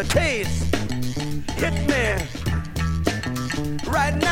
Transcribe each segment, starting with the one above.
a taste. Hit me right now.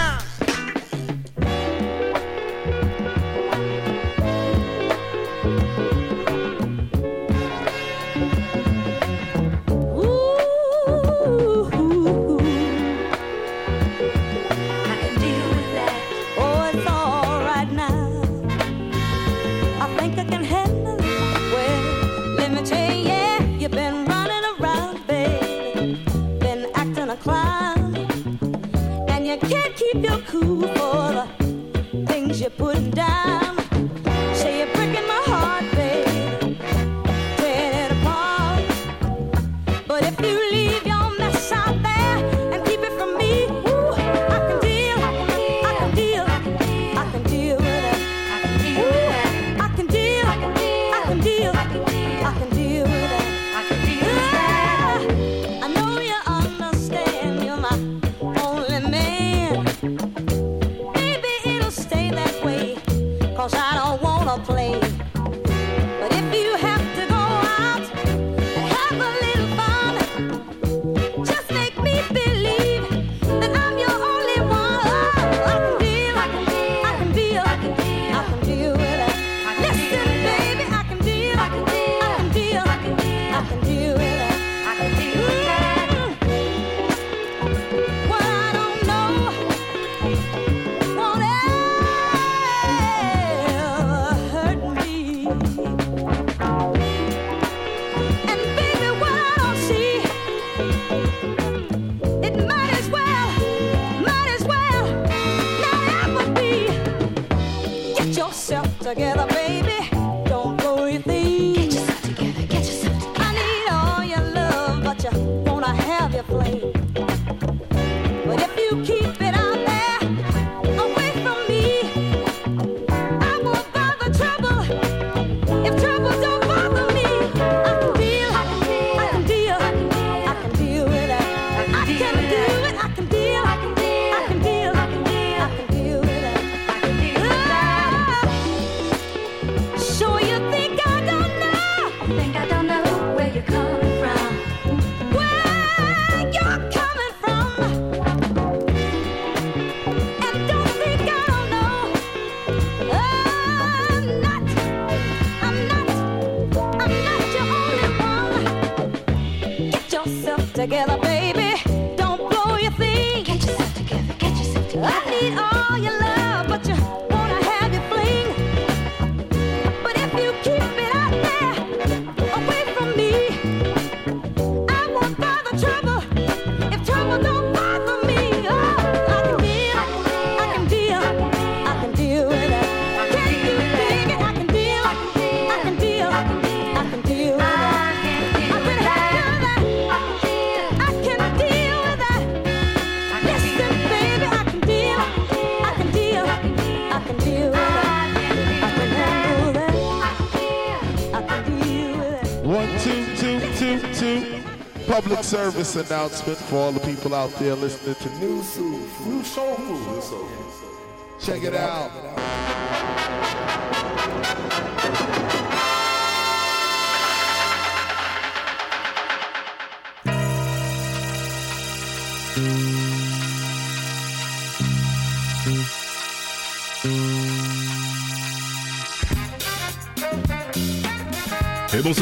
Service announcement for all the people out there listening to Nu Soul Food. Nu Soul Food. Check it out.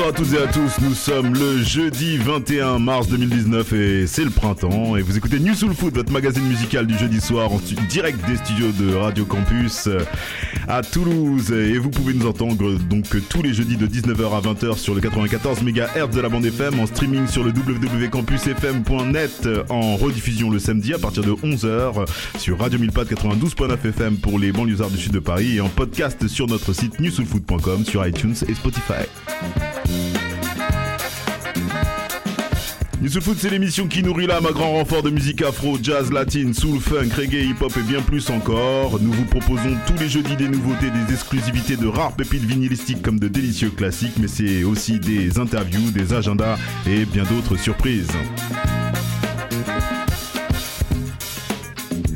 Bonsoir à toutes et à tous, nous sommes le jeudi 21 mars 2019 et c'est le printemps. Et vous écoutez New Soul Food, votre magazine musical du jeudi soir en direct des studios de Radio Campus euh, à Toulouse. Et vous pouvez nous entendre donc tous les jeudis de 19h à 20h sur le 94 MHz de la bande FM en streaming sur le www.campusfm.net en rediffusion le samedi à partir de 11h sur Radio 1000 92.9 FM pour les banlieusards du sud de Paris et en podcast sur notre site newsoulfood.com sur iTunes et Spotify. Soul Food, c'est l'émission qui nourrit l'âme à grand renfort de musique afro, jazz, latine, soul, funk, reggae, hip-hop et bien plus encore. Nous vous proposons tous les jeudis des nouveautés, des exclusivités de rares pépites vinylistiques comme de délicieux classiques, mais c'est aussi des interviews, des agendas et bien d'autres surprises.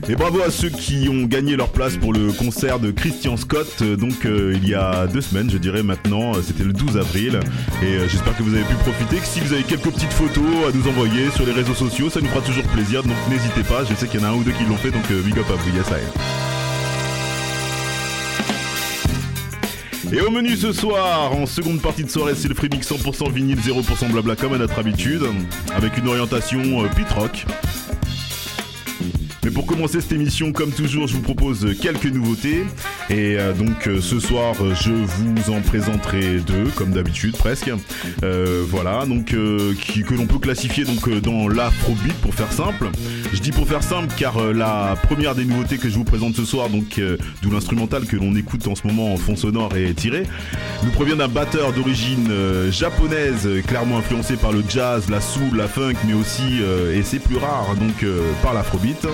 Et bravo à ceux qui ont gagné leur place pour le concert de Christian Scott, euh, donc euh, il y a deux semaines, je dirais maintenant, euh, c'était le 12 avril. Et j'espère que vous avez pu profiter, que si vous avez quelques petites photos à nous envoyer sur les réseaux sociaux, ça nous fera toujours plaisir, donc n'hésitez pas, je sais qu'il y en a un ou deux qui l'ont fait, donc big up à vous, yes Et au menu ce soir, en seconde partie de soirée, c'est le freemix 100% vinyle, 0% blabla comme à notre habitude, avec une orientation pit rock. Pour commencer cette émission, comme toujours, je vous propose quelques nouveautés. Et euh, donc euh, ce soir, je vous en présenterai deux, comme d'habitude presque. Euh, voilà, donc que l'on peut classifier donc dans l'afrobeat pour faire simple. Je dis pour faire simple car la première des nouveautés que je vous présente ce soir, donc d'où l'instrumental que l'on écoute en ce moment en fond sonore et tiré, nous provient d'un batteur d'origine japonaise, clairement influencé par le jazz, la soul, la funk, mais aussi, et c'est plus rare, donc par l'afrobeat.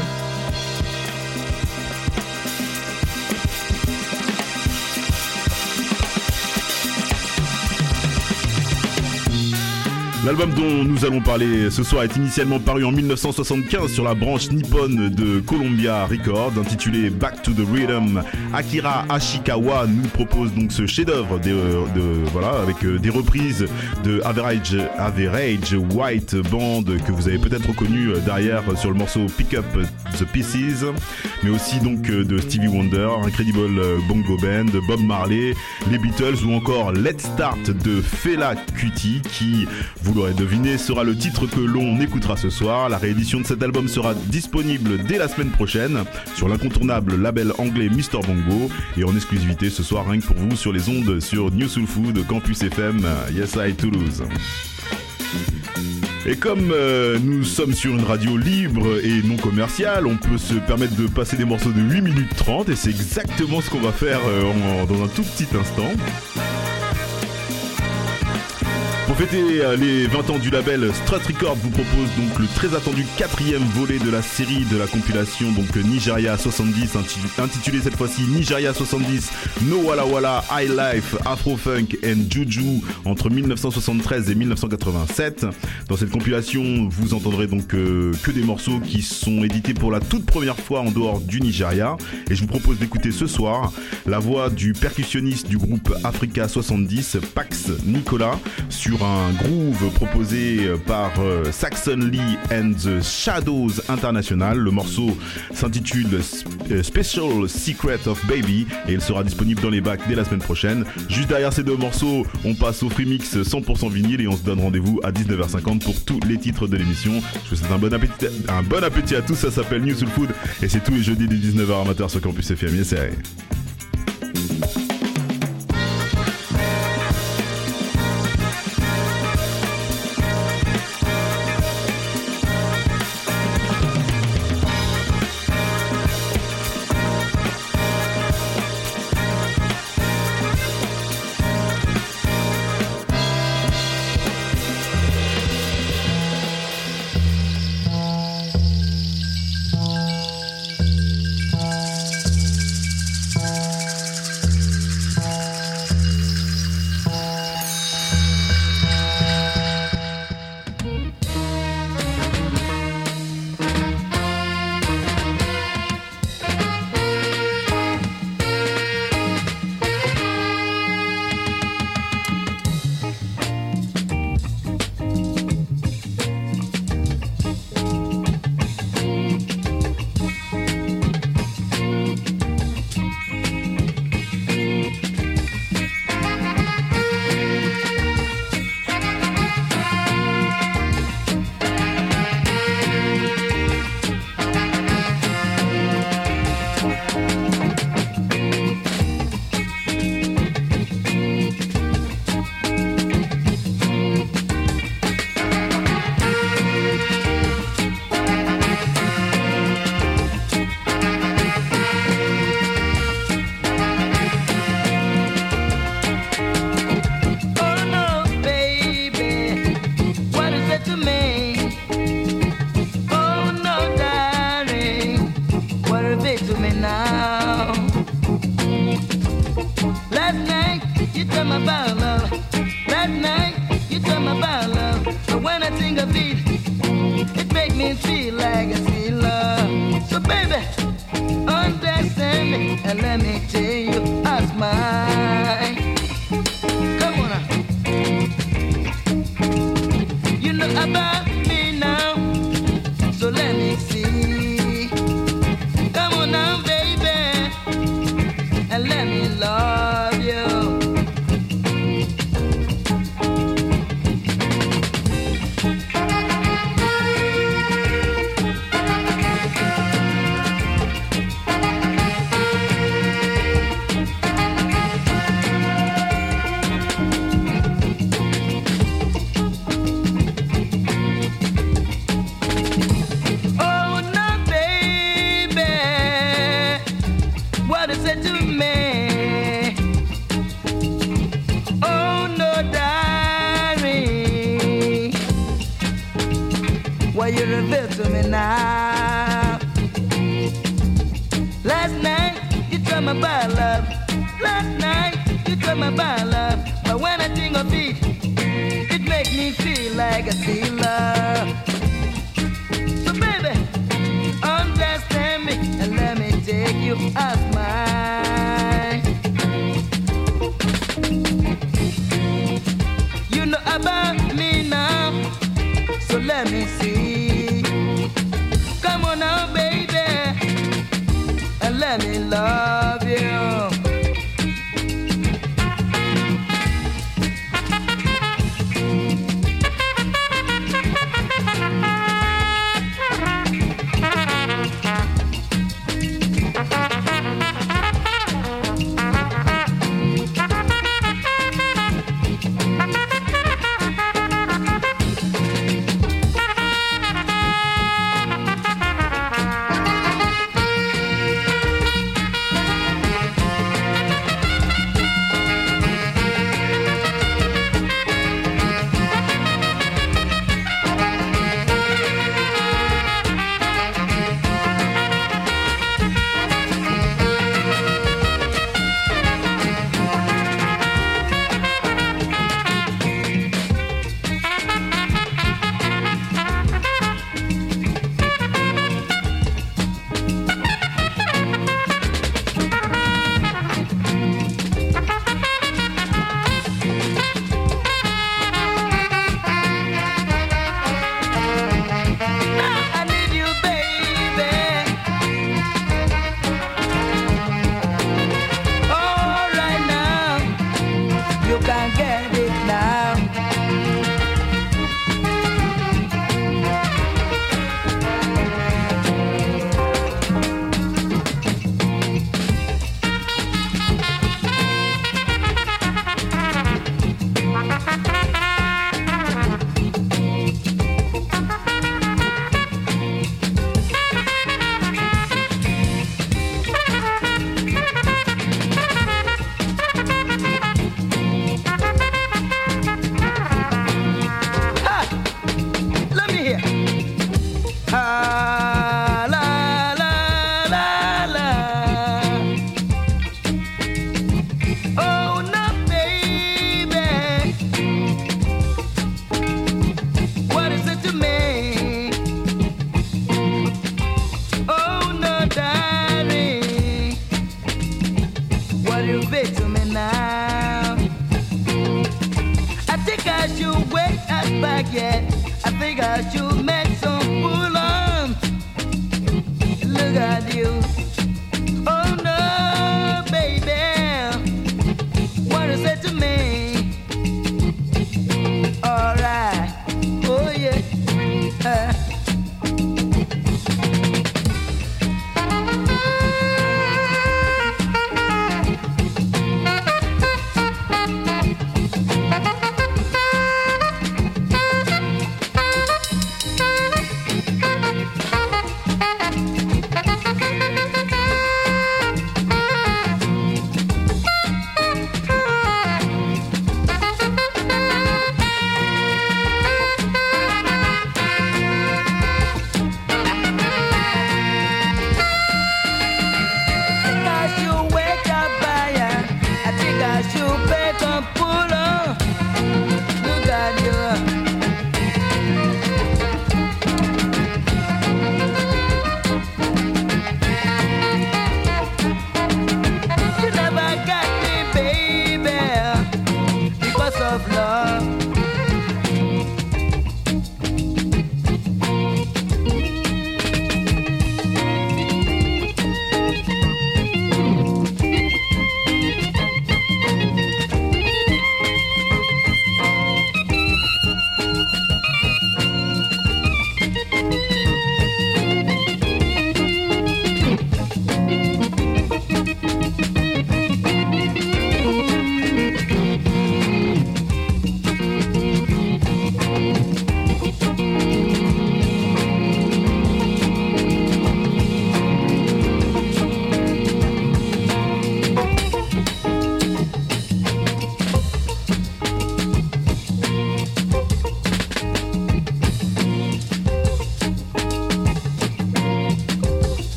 L'album dont nous allons parler ce soir est initialement paru en 1975 sur la branche nippone de Columbia Records, intitulé Back to the Rhythm. Akira Ashikawa nous propose donc ce chef-d'œuvre de, voilà avec euh, des reprises de Average Average White Band que vous avez peut-être reconnu euh, derrière sur le morceau Pick Up the Pieces, mais aussi donc euh, de Stevie Wonder, Incredible Bongo Band, Bob Marley, les Beatles ou encore Let's Start de Fela Kuti qui vous l'aurez deviné, sera le titre que l'on écoutera ce soir. La réédition de cet album sera disponible dès la semaine prochaine sur l'incontournable label anglais Mr Bongo et en exclusivité ce soir rien que pour vous sur les ondes sur New Soul Food, Campus FM, Yes I Toulouse. Et comme euh, nous sommes sur une radio libre et non commerciale, on peut se permettre de passer des morceaux de 8 minutes 30 et c'est exactement ce qu'on va faire euh, dans un tout petit instant. Pour fêter euh, les 20 ans du label Strut Records vous propose donc le très attendu quatrième volet de la série de la compilation donc Nigeria 70 intitulé cette fois-ci Nigeria 70 No Walla Walla High Life Afro Funk and Juju entre 1973 et 1987. Dans cette compilation vous entendrez donc euh, que des morceaux qui sont édités pour la toute première fois en dehors du Nigeria et je vous propose d'écouter ce soir la voix du percussionniste du groupe Africa 70 Pax Nicolas sur un groove proposé par euh, Saxon Lee and the Shadows International. Le morceau s'intitule euh, Special Secret of Baby et il sera disponible dans les bacs dès la semaine prochaine. Juste derrière ces deux morceaux, on passe au free mix 100% vinyle et on se donne rendez-vous à 19h50 pour tous les titres de l'émission. Je vous souhaite un bon appétit, à tous. Ça s'appelle New Soul Food et c'est tous les jeudis dès 19h amateurs sur Campus FM.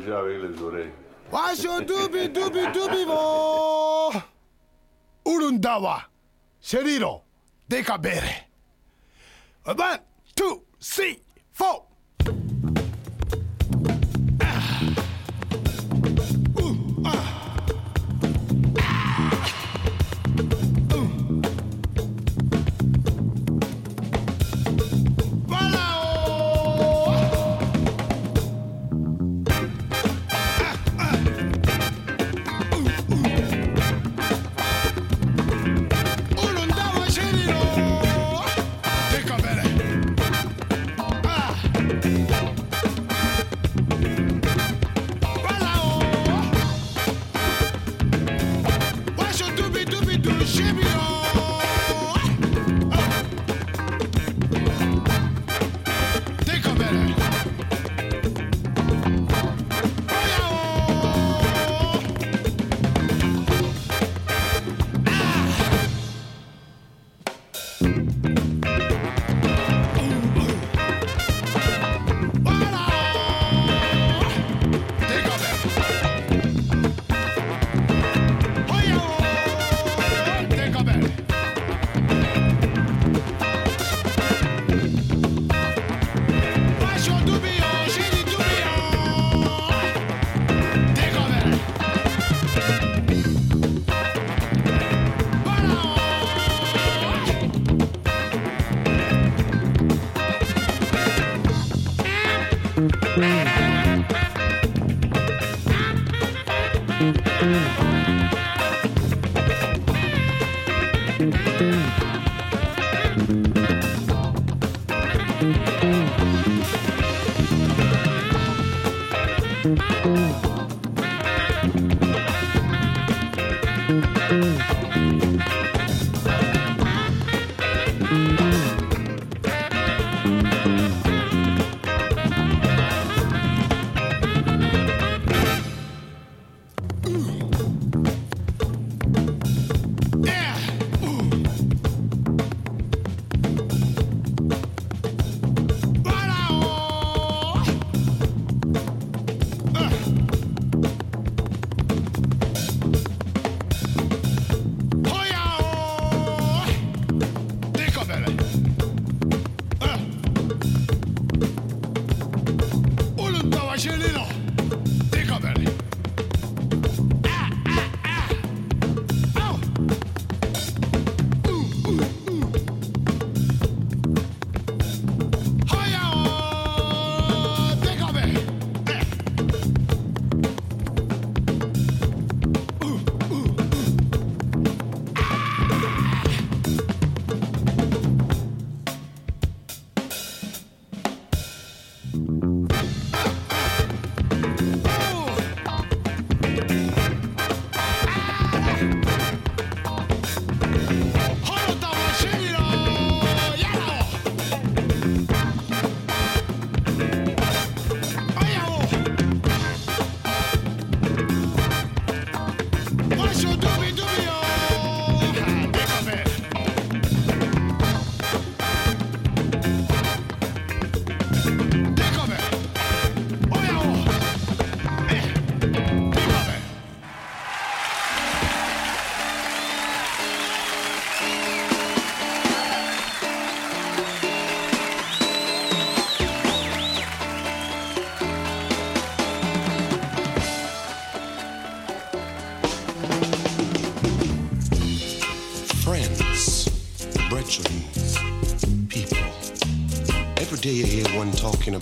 manger avec les oreilles. Washo dubi dubi dubi bo Urundawa Sheriro Dekabere. One, two, three, four. Música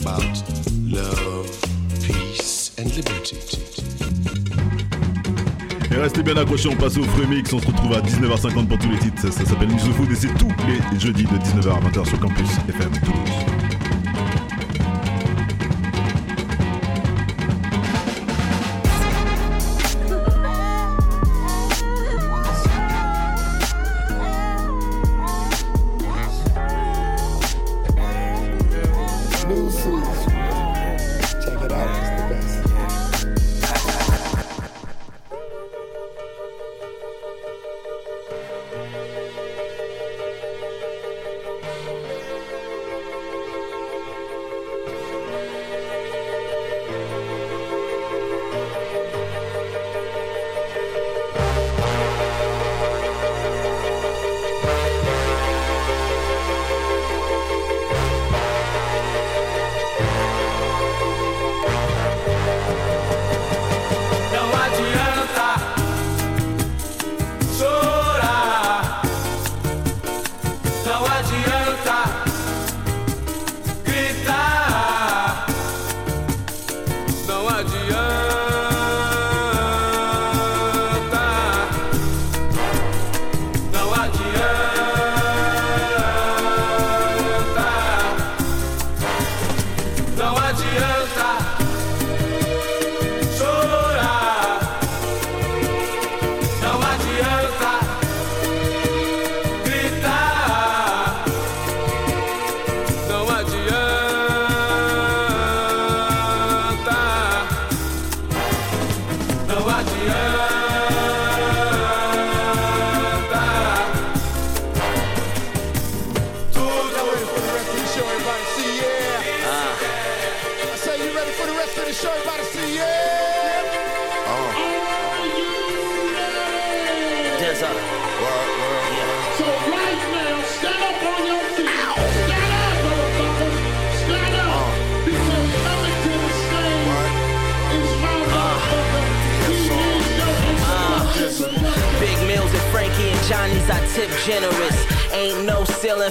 about love, peace, and liberty. Et restez bien accrochés, on passe au Fremix, on se retrouve à 19h50 pour tous les titres. Ça, ça s'appelle News of Food et c'est tous les jeudis de 19h à 20h sur Campus FM Toulouse.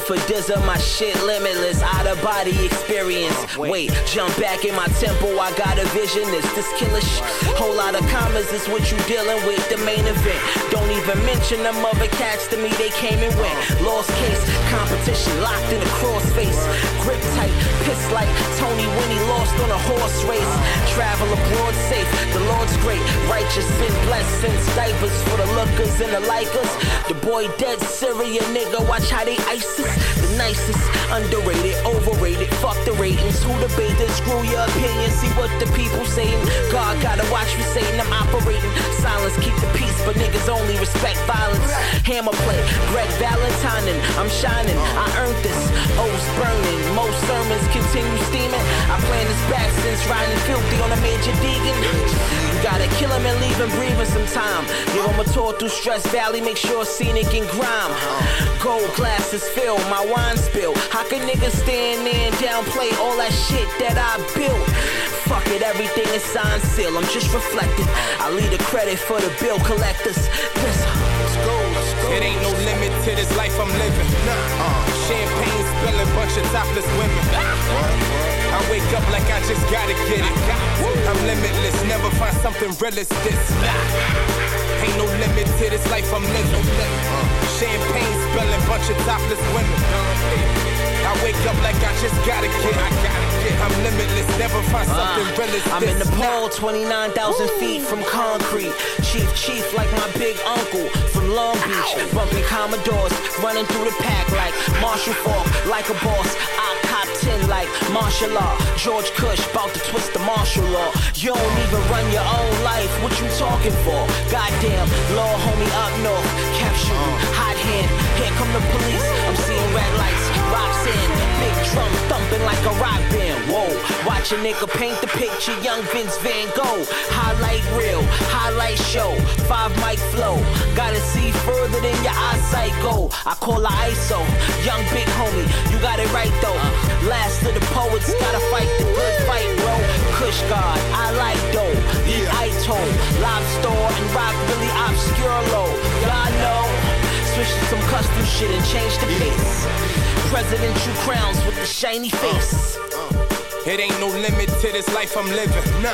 For Dizza, my shit limitless. Out of body experience. Wait, jump back in my tempo, I got a vision. It's this killer sh- Whole lot of commas is what you dealing with. The main event. Don't even mention them other cats to me, they came and went. Lost case, competition locked in a crossface. Grip tight, piss like Tony when he lost on a horse race. Travel abroad safe, the Lord's great. Righteous and blessings, diapers for the lookers and the likers. The boy dead Syria nigga, watch how they ISIS. The nicest, underrated, overrated. Fuck the ratings. Who debate this? Screw your opinion. See what the people saying. God gotta watch me saying I'm operating. Silence, keep the peace, but niggas only respect violence. Hammer play, Greg Valentine, and I'm shining. I earned this. O's burning. Most sermons continue steaming. I plan this back since riding filthy on a major deegan. You gotta kill him and leave him breathing some time. Give him a tour through Stress Valley, make sure scenic and grime. Gold glasses fill, my wine spill. How can niggas stand there and downplay all that shit that I built? Fuck it, everything is signed seal. I'm just reflecting. I leave the credit for the bill collectors. Listen. It ain't no limit to this life I'm living. Uh. Champagne spilling, bunch of topless women. I wake up like I just gotta get it. I'm limitless, never find something real as this. Ain't no limit to this life I'm living. Champagne spilling, bunch of topless women. I wake up like I just gotta get it. I'm limitless, never find uh, something real as. I'm in Nepal, 29,000 feet from concrete. Chief, chief, like my big uncle from Long Beach. Bumping Commodores, running through the pack like Marshall Faulk, like a boss. I cop 10 like martial law. George Cush, bout to twist the martial law. You don't even run your own life, what you talking for? Goddamn, law homie up north, cap shooting, uh. hot hand. Here come the police, I'm seeing red lights, rocks in, big drum thumping like a rock band. Whoa, watch a nigga paint the picture, young Vince Van Gogh. Highlight reel, highlight show, five mic flow. Gotta see further than your eyesight go. I call her ISO, young big homie, you got it right though. Last of the poets, gotta fight the good fight, bro. Kush God, I like dough. Eat Ito, live store and rock really obscure low. Y'all know. Switch to some custom shit and change the pace. Presidential crowns with the shiny uh, face. Uh. It ain't no limit to this life I'm living. Nah,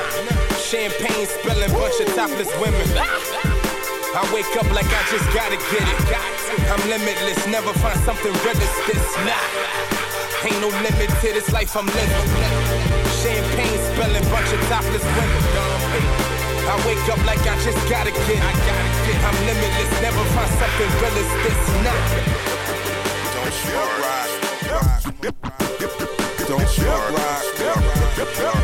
champagne spilling, bunch of topless women. Ah! I wake up like I just gotta get it. I'm limitless, never find something real as this. Nah, ain't no limit to this life I'm living. Champagne spilling, bunch of topless women. I wake up like I just gotta get. I gotta get. I'm limitless, never find something real as this. Don't start, ride, Don't start, ride,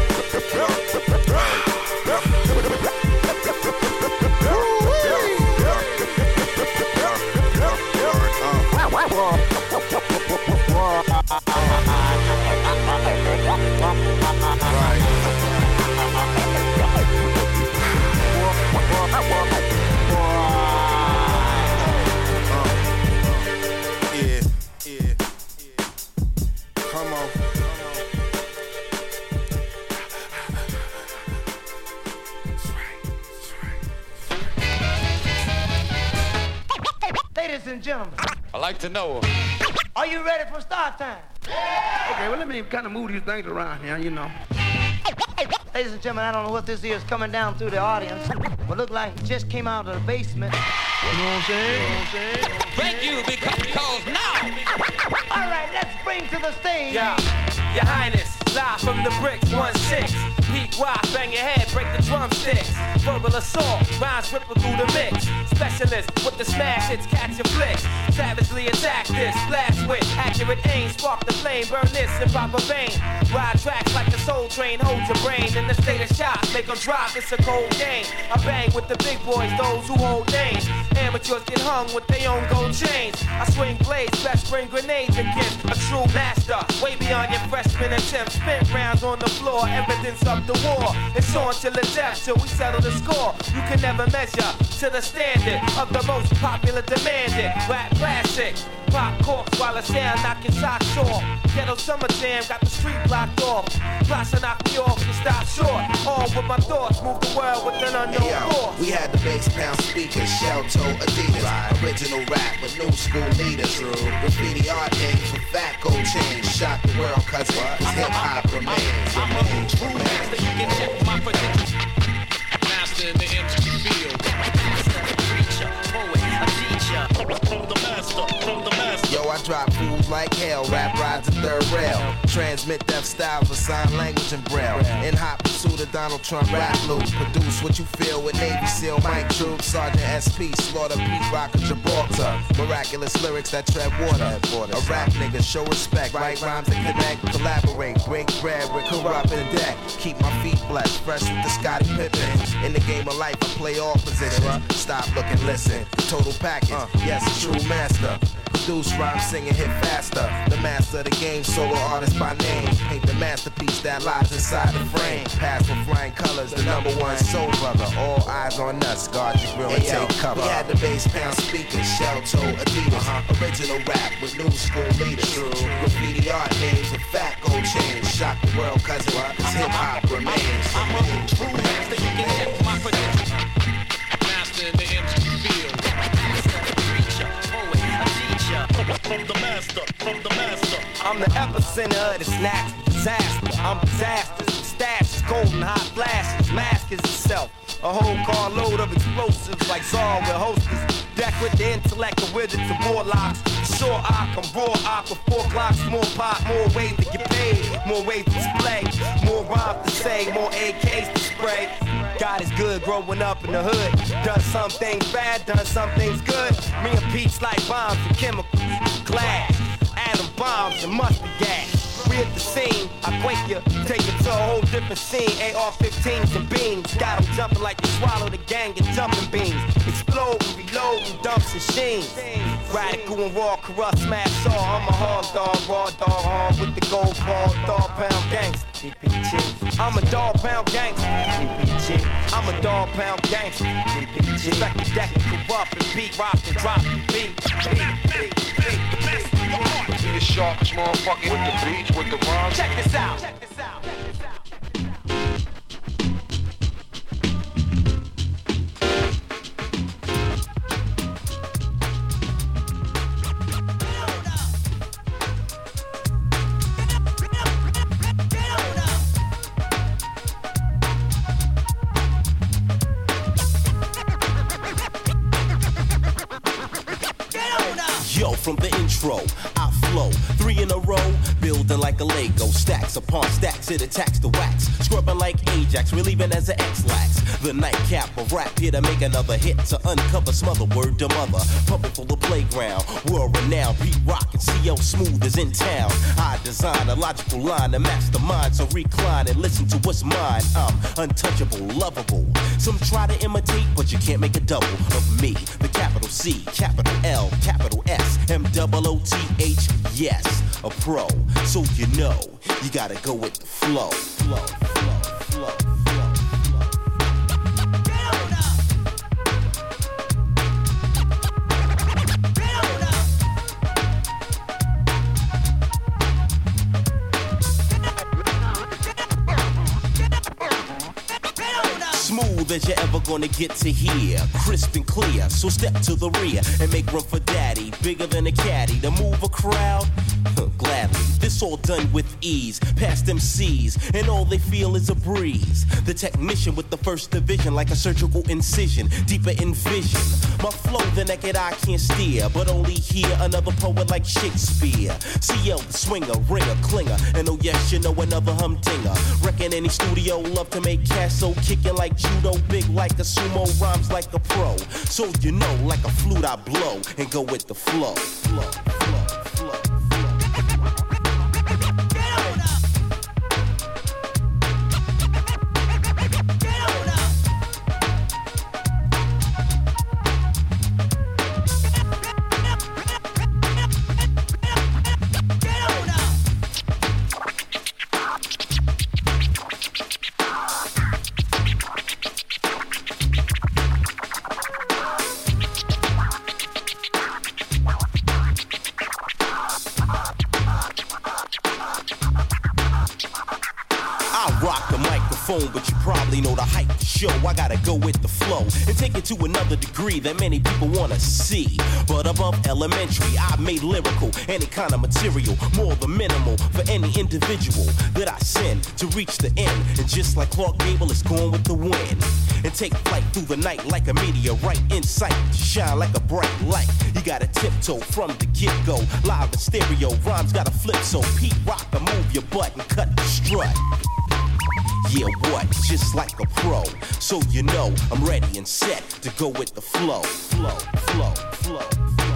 and gentlemen, I like to know. are you ready for start time? Okay, well, let me kind of move these things around here, you know. Ladies and gentlemen, I don't know what this is coming down through the audience, but look like it just came out of the basement. You know what I'm saying? You know what I'm? Thank you because now. All right, let's bring to the stage. Yeah, Your Highness, live from the bricks, 1-6. Pete Rock, bang your head, break the drumsticks. Verbal assault, rhymes ripple through the mix. Specialist with the smash hits, catch your flicks. Savagely attack this, blast with accurate aim. Spark the flame, burn this in proper vein. Ride tracks like the soul train, hold your brain in the state of shock. Make 'em drop, it's a cold game. I bang with the big boys, those who hold names. Amateurs get hung with their own gold chains. I swing blades, best bring grenades against a true master. Way beyond your freshman attempt. Spent rounds on the floor, evidence of the war. It's on till the death till we settle the score. You can never measure to the standard of the most popular demanded rap classic. Pop corks while I sound knock your socks off. Ghetto summer jam got the street blocked off. Plots to knock me off and stop short. All with my thoughts, move the world with an unknown Hey, yo, force. we had the bass pound speakers, shell toe Adidas, original rap with new school leaders. Graffiti art names for fat gold chains, shock the world cause hip hop remains. I'm a true master. You can check my credentials. In the MC field. Master, Preacher, poet, a teacher. From the master, from the I drop fools like hell, rap rides a third rail. Transmit deaf styles with sign language and braille. In hot pursuit of Donald Trump rap loop. Produce what you feel with Navy SEAL Mike Troop, Sergeant SP, Slaughter Pete Rock of Gibraltar. Miraculous lyrics that tread water. A rap nigga, show respect, write rhymes that connect, collaborate, break bread with corrupt and deck. Keep my feet blessed, fresh with the Scottie Pippen. In the game of life, I play all positions. Stop, look, and listen. Total package, uh. yes, a true master. Produce rhyme, singing, hit faster. The master of the game, solo artist by name. Paint the masterpiece that lies inside the frame. Pass with flying colors, the number one soul brother. All eyes on us, guard your grill and Hey, take cover. we had the bass pound speakers, shell toe Adidas. Uh-huh. Original rap with new school leaders. Graffiti art names with fat gold chains. Shock the world cause cause hip hop remains. I'm a true master. You can check my credentials. From the master, from the master. I'm the epicenter of the snacks, disaster. I'm disasters, stashes, cold and hot flashes. Mask is itself. A whole carload of explosives like Saw with hostess. Deck with the intellect of wizards and warlocks. Sure, I can raw op with four clocks, more pop, more ways to get paid, more ways to display, more rhymes to say, more AKs to spray. God is good growing up in the hood. Done some things bad, done some things good. Me and Pete's like bombs and chemicals, glass, atom bombs and mustard gas. We at the scene, I quake you, take it to a whole different scene. AR-15s and beams, got 'em jumping like you swallow the gang and jumping beans. Exploding, reloading, dumps and sheens. Radical and raw, corrupt, smash all. I'm a hard dog, raw dog, hard with the gold ball, dog pound. DPG. I'm a dog pound gangster. I'm a dog pound gangster. DPG. Respect the deck and corrupt and beat, rock and drop the beat. beat, beat, beat, beat. Be the sharpest motherfucker with the beats, with the rhymes. Check this out. Check this out. From the intro. I flow three in a row, like a Lego. Stacks upon stacks, it attacks the wax. Scrubbing like Ajax, relieving as an Ex-Lax. The nightcap of rap here to make another hit to uncover smother word to mother. Pumping for the playground, world renowned. Pete Rock and CL Smooth is in town. I design a logical line to match the mind, so recline and listen to what's mine. I'm untouchable, lovable. Some try to imitate, but you can't make a double of me. The capital C, capital L, capital S, M double O T H. Yes, a pro. So you know, you gotta go with the flow. Flow, as you're ever gonna get to hear. Crisp and clear, so step to the rear and make room for daddy. Bigger than a caddy to move a crowd. This all done with ease. Past them C's, and all they feel is a breeze. The technician with the first division, like a surgical incision, deeper in vision. My flow, the naked eye can't steer, but only hear another poet like Shakespeare. CL, the swinger, ringer, clinger, and oh yes, you know another humdinger. Reckon any studio love to make cash, so kicking like judo, big like a sumo, rhymes like a pro. So you know, like a flute, I blow and go with the flow, flow. Take it to another degree that many people wanna see. But above elementary, I made lyrical, any kind of material, more than minimal for any individual that I send to reach the end. And just like Clark Gable it's going with the wind. And take flight through the night like a meteorite in sight, shine like a bright light. You gotta tiptoe from the get go, live in stereo, rhymes gotta flip so Pete Rock can move your butt and cut the strut. Yeah, what? Just like a pro. So you know I'm ready and set to go with the flow. Flow, flow, flow.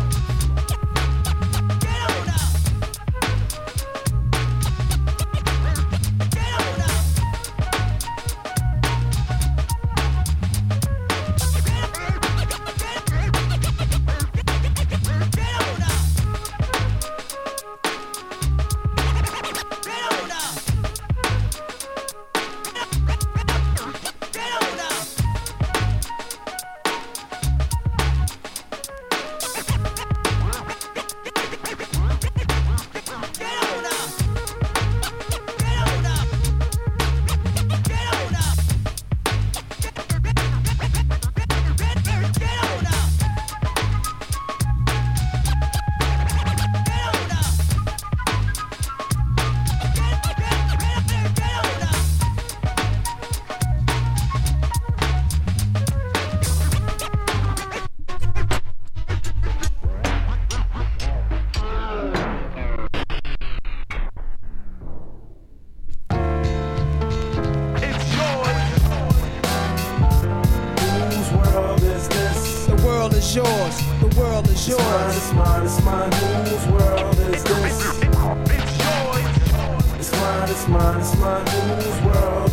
Mine, it's mine, it's mine. Whose world is this? It's mine, it's mine, it's mine. Whose world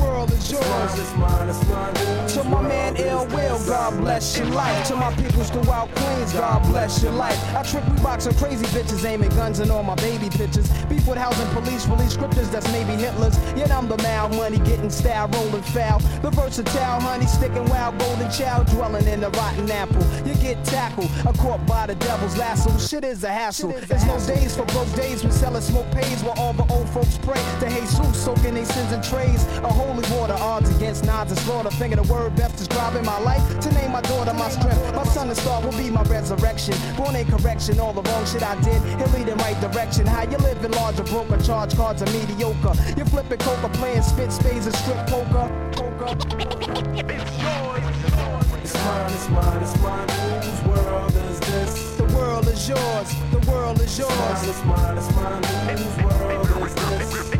The world is yours. It's mine, it's mine, it's mine. To my man Ill Will, God bless your life. To my peoples throughout Queens, God bless your life. I trick we boxing crazy bitches, aiming guns and all my baby pictures. Beef with housing police, release scriptures that's maybe Hitler's. Yet I'm the mal money, getting style, rolling foul. The versatile honey, sticking wild, golden child, dwelling in the rotten apple. You get tackled, a caught by the devil's lasso. Shit is a hassle. There's no days for broke days when selling smoke pays while all the old folks pray to Jesus, soaking their sins in trays. A holy water, odds against nods and slaughter. Finger the word best describing my life. To name my daughter my strength. My son and star will be my resurrection. Born in correction, all the wrong shit I did. He'll lead in right direction. How you living larger, broker, charge cards are mediocre. You flipping coca, playing spit spades and strip poker. poker. It's mine, it's mine, it's mine. Whose world is this? The world is yours. The world is yours. It's mine, it's mine, it's mine. Whose world is this?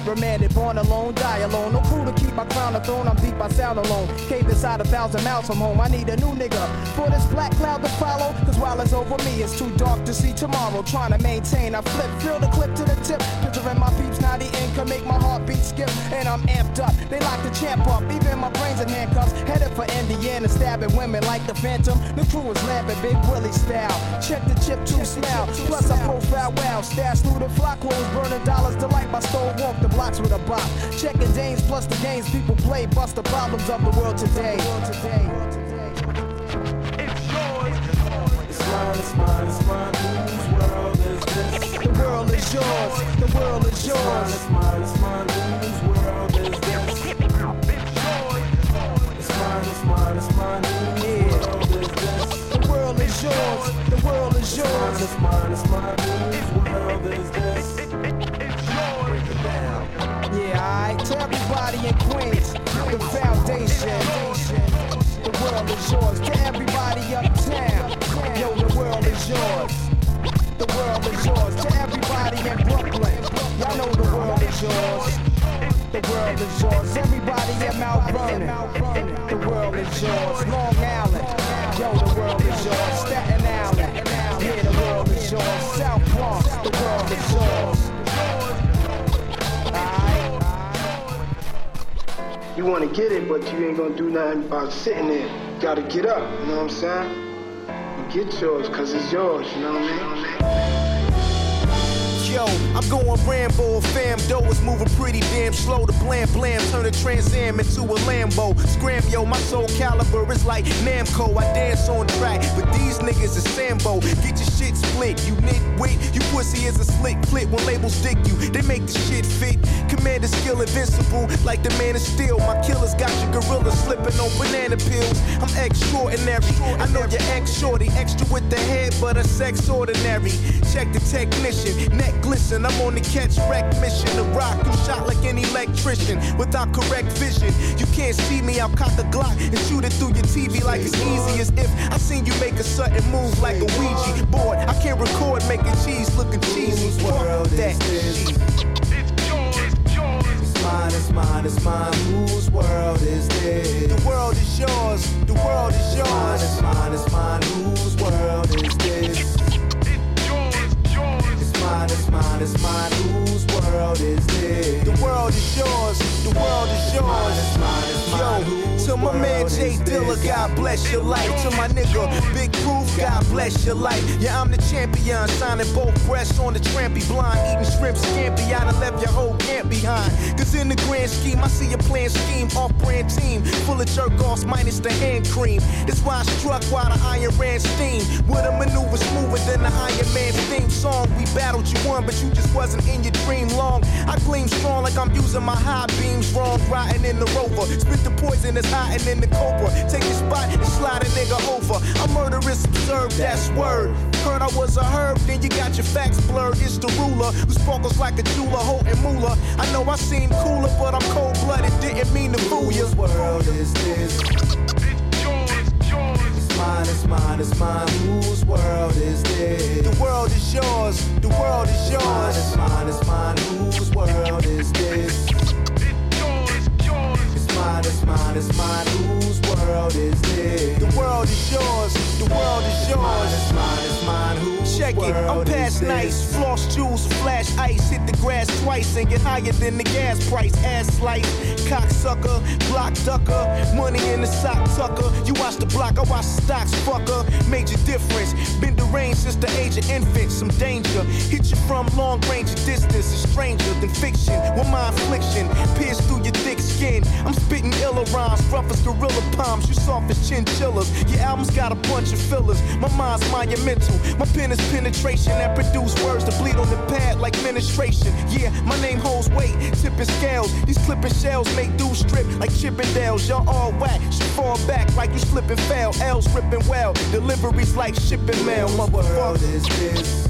alone, remanded. Born alone, die alone. No crew to keep my crown a throne, I'm deep, I sound alone. Cave inside a thousand miles from home, I need a new nigga. For this black cloud to follow, cause while it's over me, it's too dark to see tomorrow. Trying to maintain, I flip, fill the clip to the tip. Picturing my now the income make my heartbeat skip. And I'm amped up, they lock the champ up, even my brains in handcuffs. Headed for Indiana, stabbing women like the phantom. The crew is laughing, Big Willie style. Check the chip to smell. Plus I profile well. Stash through the flock clothes, burning dollars to light my stove. Walk the blocks with a bop. Checking James plus the games people play. Bust the problems of the world today. It's mine, it's mine, it's mine. This? The world is yours. The world is yours. it's mine, it's mine. Whose world is this? It's mine, it's mine, it's mine. Whose world is this? The world is yours. The world is yours. it's mine, it's mine. Whose world is this? Yeah, alright. To everybody in Queens, the foundation. The world is yours. To everybody uptown, yo, the world is yours. The world is yours. To everybody in Brooklyn, y'all know the world is yours. The world is yours. Everybody in Mount Vernon, the world is yours. Long Island, yo, the world is yours. Staten Island, yeah, the world is yours. South Bronx, the world is yours. You want to get it, but you ain't gonna do nothing about sitting there. You gotta get up, you know what I'm saying? Get yours, cause it's yours, you know what I mean? Yo, I'm going Rambo, fam dough is moving pretty damn slow. The blam blam turn a Trans Am into a Lambo. Scram yo, my Soulcalibur is like Namco. I dance on track, but these niggas is Sambo. Get your shit you nitwit. You pussy is a slick clip when labels dick you. They make the shit fit. Commander skill invincible, like the man of steel. My killers got your gorilla slipping on banana pills. I'm extraordinary. I know you're ex shorty, extra with the head, but a sex ordinary. Check the technician, neck glisten. I'm on the catch wreck mission. The rock, you shot like an electrician without correct vision. You can't see me, I'll cock the Glock and shoot it through your TV like it's easy as if I seen you make a sudden move like a Ouija board. I can't record making cheese looking cheesy. Fuck that shit. It's yours, it's mine, it's mine, it's mine. Whose world is this? The world is yours. The world is yours. It's mine, it's mine, whose world God bless your life. To my nigga, Big Proof, God bless your life. Yeah, I'm the champion, signing both breasts on the trampy blind, eating shrimp scampi. I done left your whole camp behind. Cause in the grand scheme, I see a plan scheme, off brand team, full of jerk offs minus the hand cream. That's why I struck while the iron ran steam. With a maneuver smoother than the Iron Man theme song. We battled, you won, but you just wasn't in your dream long. I gleam strong like I'm using my high beams wrong, riding in the rover. Spit the poison that's hiding in the cobra. Take your spot and slide a nigga over. I'm murderous, observed, that's word. Heard I was a herb, then you got your facts blurred. It's the ruler who sparkles like a jeweler, holding moolah. I know I seem cooler, but I'm cold blooded. Didn't mean to fool you. Whose world is this? It's mine, it's mine, it's mine. Whose world is this? The world is yours. The world is yours. It's mine, it's mine, it's mine. Whose world is this? It's mine, it's mine, it's mine. Whose world is this? The world is yours. The world is yours. It's mine, it's mine, whose Check it, I'm past nice. Floss jewels, flash ice, hit the grass twice and get higher than the gas price. Ass slice, cocksucker, block ducker, money in the sock tucker. You watch the block, I watch the stocks, fucker. Major difference, been deranged since the age of infant. Some danger, hit you from long range of distance. A stranger than fiction, with my affliction, pierce through your thick skin. I'm spitting iller rhymes, rough as gorilla palms. You soft as chinchillas. Your album's got a bunch of fillers. My mind's monumental. My pen is penetration that produce words to bleed on the pad like ministration. Yeah, my name holds weight, tipping scales. These clipping shells make dudes strip like Chippendales. Y'all all whack, should fall back like you slip and fail. L's ripping well, deliveries like shipping mail. Motherfucker.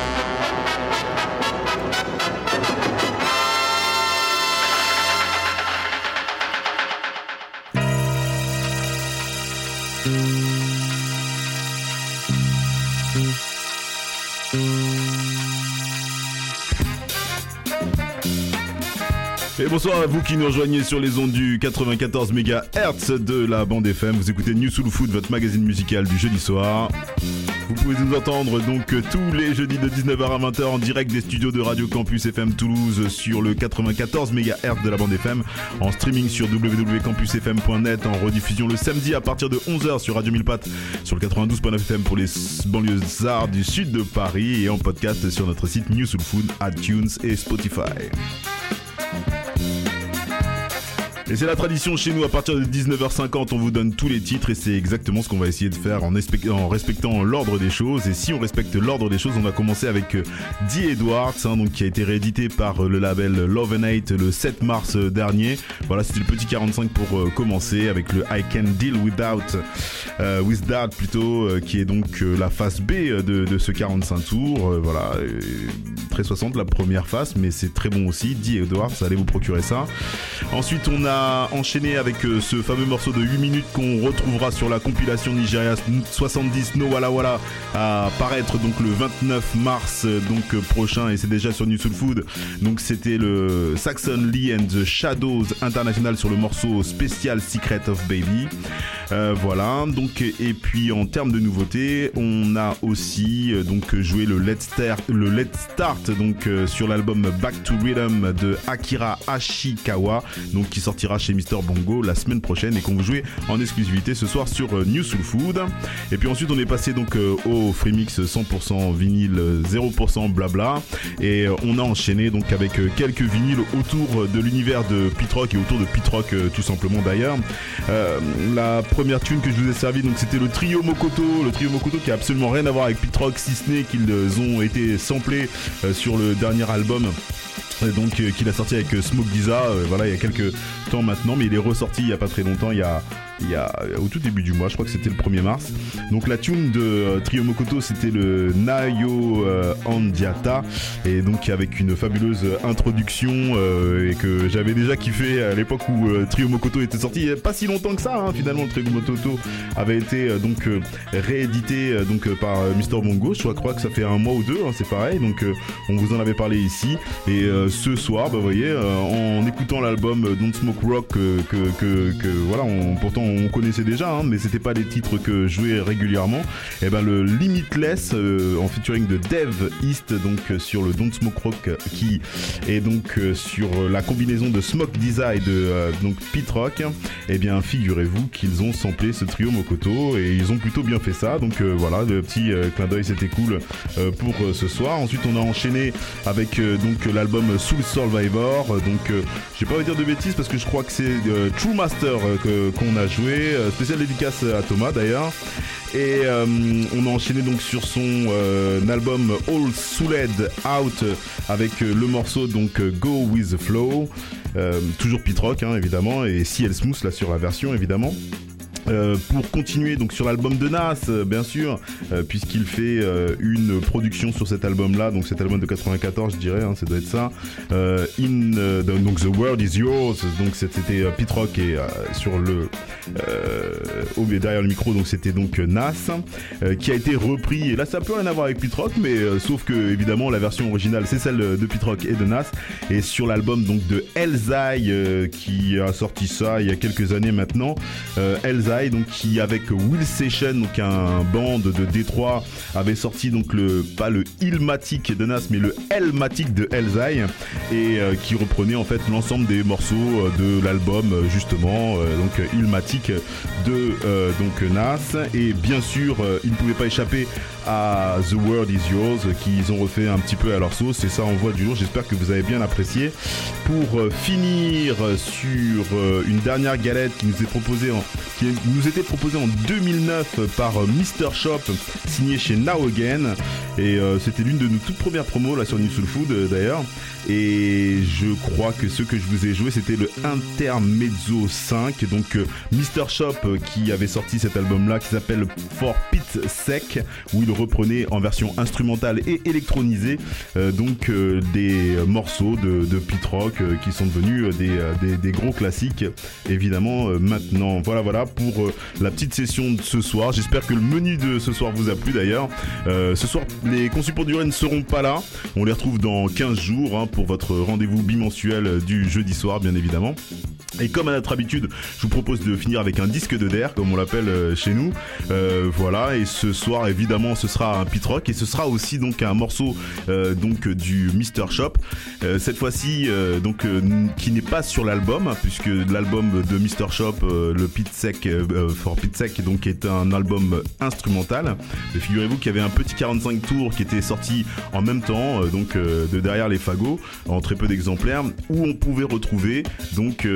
Bonsoir à vous qui nous rejoignez sur les ondes du 94 MHz de la bande FM. Vous écoutez New Soul Food, votre magazine musical du jeudi soir. Vous pouvez nous entendre donc tous les jeudis de 19h à 20h en direct des studios de Radio Campus FM Toulouse sur le 94 MHz de la bande FM, en streaming sur www.campusfm.net, en rediffusion le samedi à partir de 11h sur Radio 1000 Pattes sur le 92.9 FM pour les banlieues arts du sud de Paris et en podcast sur notre site New Soul Food, iTunes et Spotify. Et c'est la tradition chez nous, à partir de 19h50, on vous donne tous les titres et c'est exactement ce qu'on va essayer de faire en, respectant l'ordre des choses. Et si on respecte l'ordre des choses, on va commencer avec euh, Dee Edwards, hein, donc, qui a été réédité par euh, le label Love and Hate le 7 mars euh, dernier. Voilà, c'était le petit 45 pour commencer avec le I Can Deal Without, With That plutôt, qui est donc la face B de, de ce 45 tours. voilà, très 60 la première face, mais c'est très bon aussi. Dee Edwards, allez vous procurer ça. Ensuite, on a enchaîné avec euh, ce fameux morceau de 8 minutes qu'on retrouvera sur la compilation Nigeria 70 No Walla Walla à paraître donc le 29 mars euh, donc euh, prochain et c'est déjà sur New Soul Food. Donc c'était le Saxon Lee and the Shadows International sur le morceau spécial Secret of Baby. voilà, donc et puis en termes de nouveautés, on a aussi donc joué le Let's Start, le Let's Start donc sur l'album Back to Rhythm de Akira Ashikawa, donc qui sortira chez Mister Bongo la semaine prochaine et qu'on vous jouer en exclusivité ce soir sur euh, New Soul Food. Et puis ensuite on est passé donc euh, au Freemix 100% vinyle 0% blabla et euh, on a enchaîné donc avec quelques vinyles autour de l'univers de Pitrock et autour de Pitrock tout simplement d'ailleurs. la première tune que je vous ai servi donc c'était le trio Mokoto, le trio Mokoto qui a absolument rien à voir avec Pitrock si ce n'est qu'ils ont été samplés sur le dernier album donc qu'il a sorti avec Smoke Giza voilà il y a quelques temps maintenant mais il est ressorti il y a pas très longtemps il y a il y a au tout début du mois, je crois que c'était le 1er mars. Donc la tune de euh, Trio Mokoto, c'était le Nayo euh, Andiata et donc avec une fabuleuse introduction euh, et que j'avais déjà kiffé à l'époque où Trio Mokoto était sorti. Il n'y a pas si longtemps que ça, hein, finalement. Trio Mokoto avait été donc réédité donc par Mister Bongo. Je crois que ça fait un mois ou deux, hein, c'est pareil. Donc on vous en avait parlé ici. Et ce soir, bah, vous voyez, en écoutant l'album Don't Smoke Rock que, que, que, voilà, on, pourtant on connaissait déjà, hein, mais c'était pas des titres que je régulièrement. Et eh ben le Limitless euh, en featuring de Dev East, donc euh, sur le Don't Smoke Rock, qui est donc euh, sur la combinaison de Smoke Design de donc Pit Rock. Et eh bien figurez-vous qu'ils ont samplé ce trio Mokoto et ils ont plutôt bien fait ça. Donc voilà, le petit clin d'œil c'était cool pour ce soir. Ensuite on a enchaîné avec donc l'album Soul Survivor. Donc j'ai pas envie de dire de bêtises parce que je crois que c'est True Master qu'on a joué euh, spécial dédicace à Thomas d'ailleurs. Et euh, on a enchaîné donc sur son euh, album All Souled Out avec le morceau donc Go With The Flow. toujours Pit Rock hein, évidemment et CL Smooth là sur la version évidemment. Euh, pour continuer donc sur l'album de Nas, euh, bien sûr, euh, puisqu'il fait une production sur cet album-là, donc cet album de 94, je dirais, hein, ça doit être ça. in donc The World Is Yours, donc c'était Pete Rock et sur le derrière le micro, donc c'était donc Nas qui a été repris. Et là, ça peut rien à voir avec Pete Rock, mais sauf que évidemment la version originale c'est celle de Pete Rock et de Nas. Et sur l'album donc de Elzai qui a sorti ça il y a quelques années maintenant, Elzai donc qui avec Will Session, donc un band de Détroit, avait sorti donc le pas le Ilmatic de Nas, mais le Elmatic de Elzai, et euh, qui reprenait en fait l'ensemble des morceaux euh, de l'album euh, justement, donc Ilmatic de donc Nas, et bien sûr il ne pouvait pas échapper à The World Is Yours qu'ils ont refait un petit peu à leur sauce et ça envoie du lourd. J'espère que vous avez bien apprécié. Pour euh, finir sur euh, une dernière galette qui nous est proposée en, qui nous était proposée en 2009 par euh, Mr Shop signé chez Now Again et euh, c'était l'une de nos toutes premières promos là sur New Soul Food euh, d'ailleurs et je crois que ce que je vous ai joué c'était le Intermezzo 5 donc euh, Mr Shop euh, qui avait sorti cet album là qui s'appelle For Pit Sec où il reprenait en version instrumentale et électronisée euh, donc euh, des morceaux de, de Pit Rock euh, qui sont devenus des, des, gros classiques évidemment maintenant. Voilà voilà pour la petite session de ce soir. J'espère que le menu de ce soir vous a plu d'ailleurs. Ce soir les conçus pour durer ne seront pas là. On les retrouve dans 15 jours hein, pour votre rendez-vous bimensuel du jeudi soir bien évidemment. Et comme à notre habitude, je vous propose de finir avec un disque de der, comme on l'appelle chez nous. Voilà, et ce soir, évidemment, ce sera un pit rock et ce sera aussi donc un morceau euh, donc du Mr Shop. Euh, cette fois-ci, euh, donc qui n'est pas sur l'album, puisque l'album de Mr Shop, le Pit Sec for Pit Sec, donc est un album instrumental. Figurez-vous qu'il y avait un petit 45 tours qui était sorti en même temps, donc de derrière les fagots, en très peu d'exemplaires, où on pouvait retrouver donc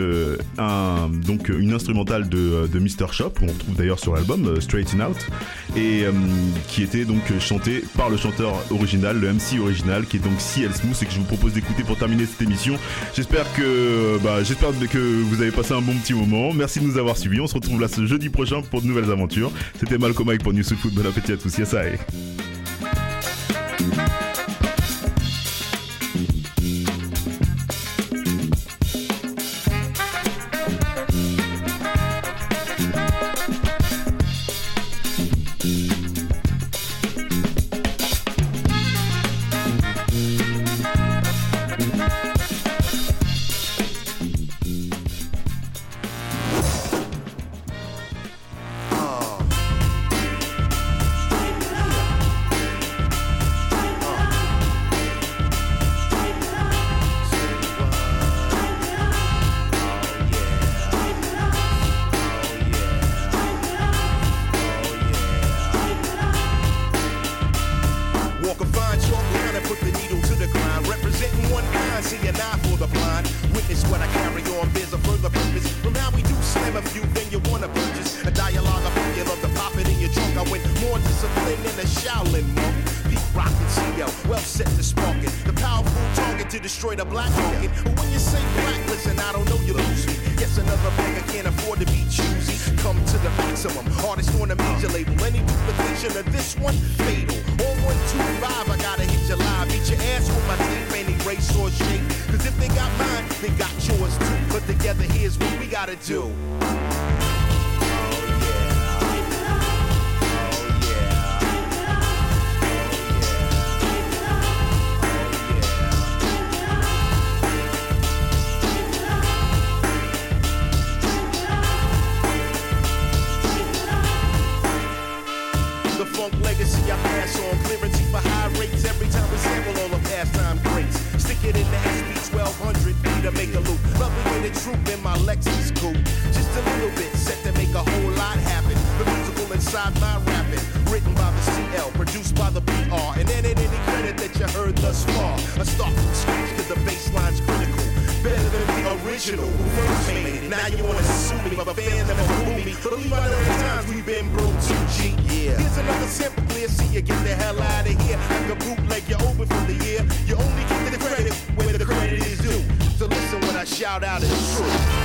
un donc une instrumentale de, de Mr Shop, qu'on retrouve d'ailleurs sur l'album Straighten Out, et qui était donc chanté par le chanteur original, le MC original, qui est donc CL Smooth, et que je vous propose d'écouter pour terminer cette émission. J'espère que bah, j'espère que vous avez passé un bon petit moment. Merci de nous avoir suivis. On se retrouve là ce jeudi prochain pour de nouvelles aventures. C'était Malcolm Mike pour News Foot. Bon appétit à tous. Yes, I. Simple clear, see you get the hell out of here. Like a bootleg, you're open for the year. You only get the credit where the credit is due. So listen when I shout out it's true.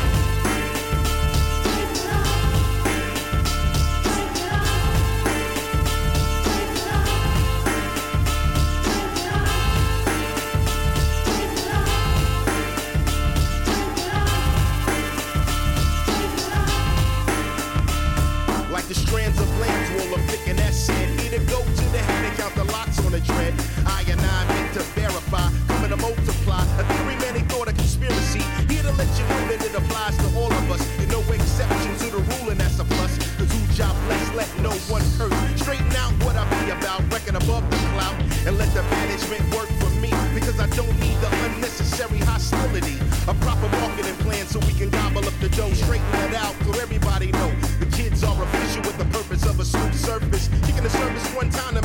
On the tread. I and I meant to verify, coming to multiply. A theory many thought a conspiracy. Here to let you know that it applies to all of us. You no exception to the rule, and that's a plus. Cause who job bless, let no one hurt. Straighten out what I be about, reckon above the clout. And let the management work for me. Because I don't need the unnecessary hostility. A proper marketing plan so we can gobble up the dough. Straighten it out so everybody know. The kids are official with the purpose of a smooth surface. Kicking the service one time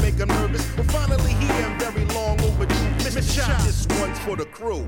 crew.